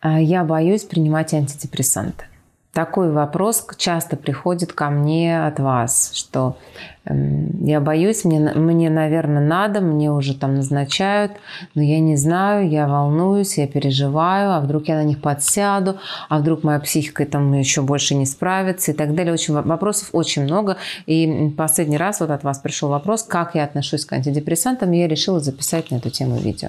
А, я боюсь принимать антидепрессанты. Такой вопрос часто приходит ко мне от вас, что эм, я боюсь, мне, мне, наверное, надо, мне уже там назначают, но я не знаю, я волнуюсь, я переживаю, а вдруг я на них подсяду, а вдруг моя психика там еще больше не справится и так далее. Очень, вопросов очень много. И последний раз вот от вас пришел вопрос, как я отношусь к антидепрессантам, и я решила записать на эту тему видео.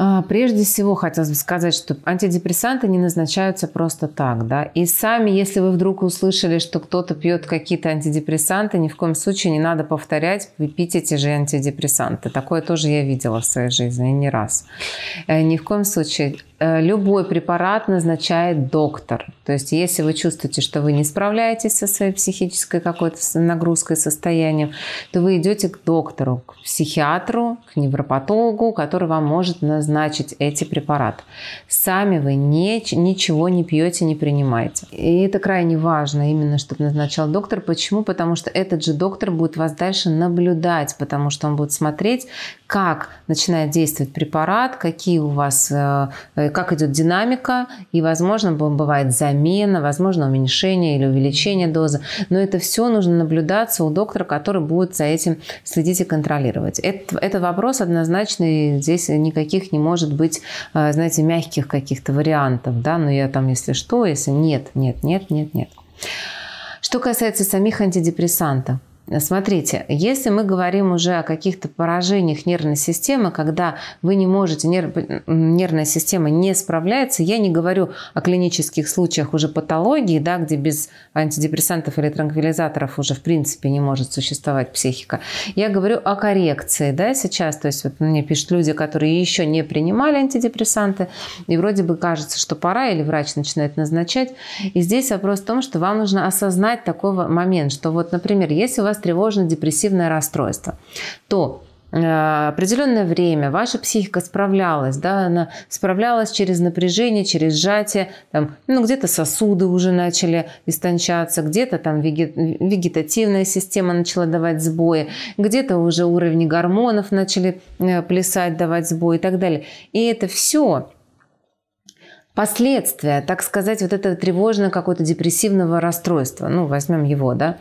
А, прежде всего, хотелось бы сказать, что антидепрессанты не назначаются просто так, да. И сами, если вы вдруг услышали, что кто-то пьет какие-то антидепрессанты, ни в коем случае не надо повторять, пить эти же антидепрессанты. Такое тоже я видела в своей жизни, не раз. Э, ни в коем случае любой препарат назначает доктор. То есть, если вы чувствуете, что вы не справляетесь со своей психической какой-то нагрузкой, состоянием, то вы идете к доктору, к психиатру, к невропатологу, который вам может назначить эти препараты. Сами вы не, ничего не пьете, не принимаете. И это крайне важно, именно чтобы назначал доктор. Почему? Потому что этот же доктор будет вас дальше наблюдать, потому что он будет смотреть, как начинает действовать препарат, какие у вас э, как идет динамика, и, возможно, бывает замена, возможно, уменьшение или увеличение дозы. Но это все нужно наблюдаться у доктора, который будет за этим следить и контролировать. Это, это вопрос однозначный, здесь никаких не может быть, э, знаете, мягких каких-то вариантов, да, но я там, если что, если нет, нет, нет, нет, нет. Что касается самих антидепрессантов, Смотрите, если мы говорим уже о каких-то поражениях нервной системы, когда вы не можете, нерв, нервная система не справляется, я не говорю о клинических случаях уже патологии, да, где без антидепрессантов или транквилизаторов уже в принципе не может существовать психика. Я говорю о коррекции, да, сейчас, то есть вот мне пишут люди, которые еще не принимали антидепрессанты, и вроде бы кажется, что пора, или врач начинает назначать. И здесь вопрос в том, что вам нужно осознать такой момент, что вот, например, если у вас вас тревожно-депрессивное расстройство, то э, определенное время ваша психика справлялась, да, она справлялась через напряжение, через сжатие, там, ну, где-то сосуды уже начали истончаться, где-то там вегетативная система начала давать сбои, где-то уже уровни гормонов начали э, плясать, давать сбои и так далее. И это все последствия, так сказать, вот этого тревожного какого-то депрессивного расстройства. Ну, возьмем его, да.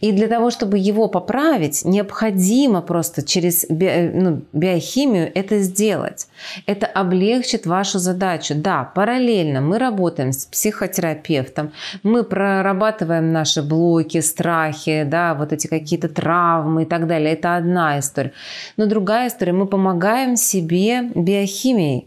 И для того, чтобы его поправить, необходимо просто через би, ну, биохимию это сделать. Это облегчит вашу задачу. Да, параллельно мы работаем с психотерапевтом, мы прорабатываем наши блоки, страхи, да, вот эти какие-то травмы и так далее. Это одна история. Но другая история, мы помогаем себе биохимией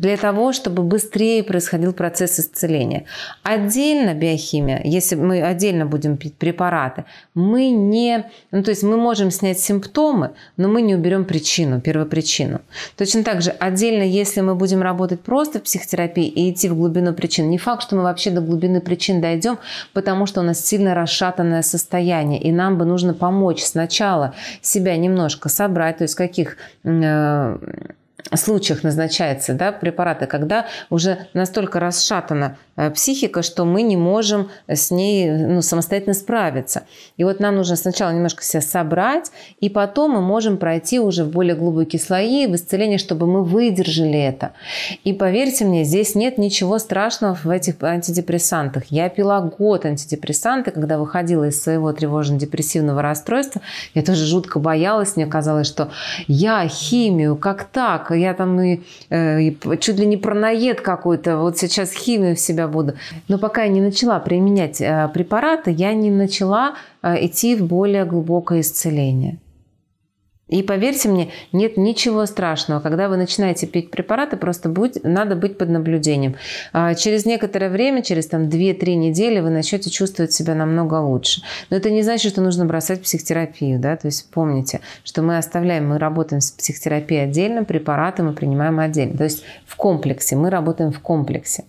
для того, чтобы быстрее происходил процесс исцеления. Отдельно биохимия, если мы отдельно будем пить препараты, мы не, ну то есть мы можем снять симптомы, но мы не уберем причину, первопричину. Точно так же отдельно, если мы будем работать просто в психотерапии и идти в глубину причин, не факт, что мы вообще до глубины причин дойдем, потому что у нас сильно расшатанное состояние, и нам бы нужно помочь сначала себя немножко собрать, то есть каких э, случаях назначаются да, препараты, когда уже настолько расшатана э, психика, что мы не можем с ней ну, самостоятельно справиться. И вот нам нужно сначала немножко себя собрать, и потом мы можем пройти уже в более глубокие слои в исцеление, чтобы мы выдержали это. И поверьте мне, здесь нет ничего страшного в этих антидепрессантах. Я пила год антидепрессанты, когда выходила из своего тревожно-депрессивного расстройства. Я тоже жутко боялась, мне казалось, что я химию, как так? Я там и, э, и чуть ли не пронаед какой-то, вот сейчас химию в себя буду. Но пока я не начала применять э, препараты, я не начала э, идти в более глубокое исцеление. И поверьте мне, нет ничего страшного. Когда вы начинаете пить препараты, просто будь, надо быть под наблюдением. А через некоторое время, через там 2-3 недели вы начнете чувствовать себя намного лучше. Но это не значит, что нужно бросать психотерапию. Да? То есть помните, что мы оставляем, мы работаем с психотерапией отдельно, препараты мы принимаем отдельно. То есть в комплексе, мы работаем в комплексе.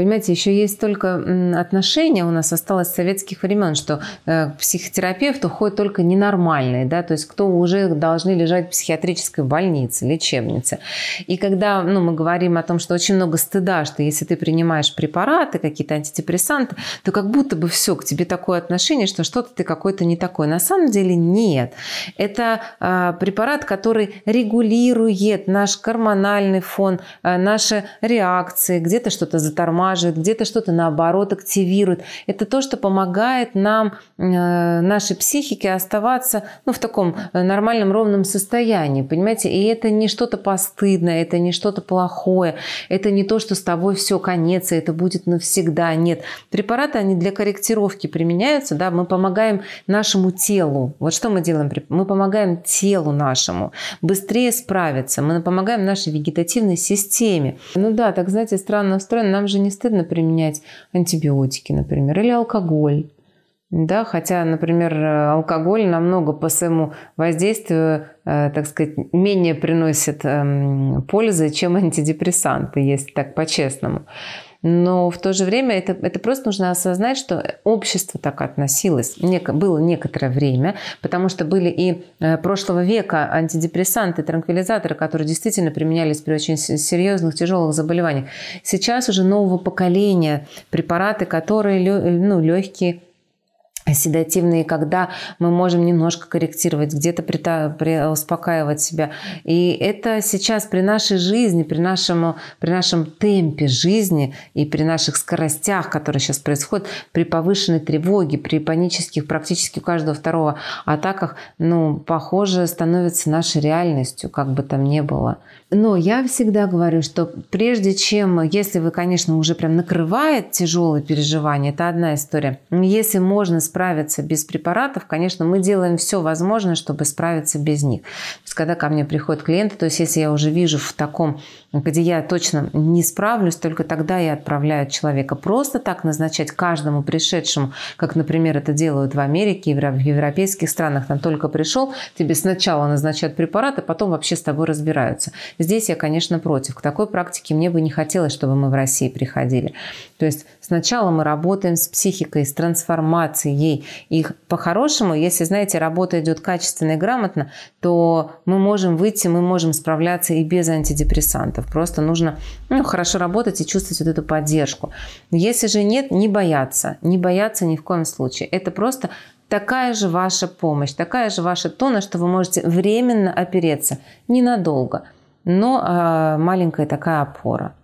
Понимаете, еще есть только отношения у нас осталось с советских времен, что э, к психотерапевту ходят только ненормальные, да, то есть кто уже должны лежать в психиатрической больнице, лечебнице. И когда ну, мы говорим о том, что очень много стыда, что если ты принимаешь препараты, какие-то антидепрессанты, то как будто бы все, к тебе такое отношение, что что-то ты какой-то не такой. На самом деле нет. Это э, препарат, который регулирует наш гормональный фон, э, наши реакции, где-то что-то затормаживает, где-то что-то наоборот активирует. Это то, что помогает нам, э, нашей психике оставаться ну, в таком э, нормальном ровном состоянии, понимаете? И это не что-то постыдное, это не что-то плохое, это не то, что с тобой все конец, и это будет навсегда. Нет. Препараты, они для корректировки применяются, да, мы помогаем нашему телу. Вот что мы делаем? Мы помогаем телу нашему быстрее справиться, мы помогаем нашей вегетативной системе. Ну да, так знаете, странно устроено, нам же не стыдно применять антибиотики, например, или алкоголь. Да, хотя, например, алкоголь намного по своему воздействию, э, так сказать, менее приносит эм, пользы, чем антидепрессанты, если так по-честному. Но в то же время это, это просто нужно осознать, что общество так относилось. Неко, было некоторое время, потому что были и э, прошлого века антидепрессанты, транквилизаторы, которые действительно применялись при очень серьезных, тяжелых заболеваниях. Сейчас уже нового поколения препараты, которые ну, легкие, седативные, когда мы можем немножко корректировать, где-то при, при, успокаивать себя. И это сейчас при нашей жизни, при нашем, при нашем темпе жизни и при наших скоростях, которые сейчас происходят, при повышенной тревоге, при панических практически у каждого второго атаках, ну, похоже, становится нашей реальностью, как бы там ни было. Но я всегда говорю, что прежде чем, если вы, конечно, уже прям накрывает тяжелые переживания, это одна история. Если можно справиться без препаратов, конечно, мы делаем все возможное, чтобы справиться без них. То есть, когда ко мне приходят клиенты, то есть, если я уже вижу в таком, где я точно не справлюсь, только тогда я отправляю человека. Просто так назначать каждому пришедшему, как, например, это делают в Америке, в европейских странах, там только пришел, тебе сначала назначают препараты, потом вообще с тобой разбираются. Здесь я, конечно, против. К такой практике мне бы не хотелось, чтобы мы в России приходили. То есть сначала мы работаем с психикой, с трансформацией. И по-хорошему, если, знаете, работа идет качественно и грамотно, то мы можем выйти, мы можем справляться и без антидепрессантов. Просто нужно ну, хорошо работать и чувствовать вот эту поддержку. Если же нет, не бояться. Не бояться ни в коем случае. Это просто такая же ваша помощь, такая же ваша то, на что вы можете временно опереться, ненадолго – но э, маленькая такая опора.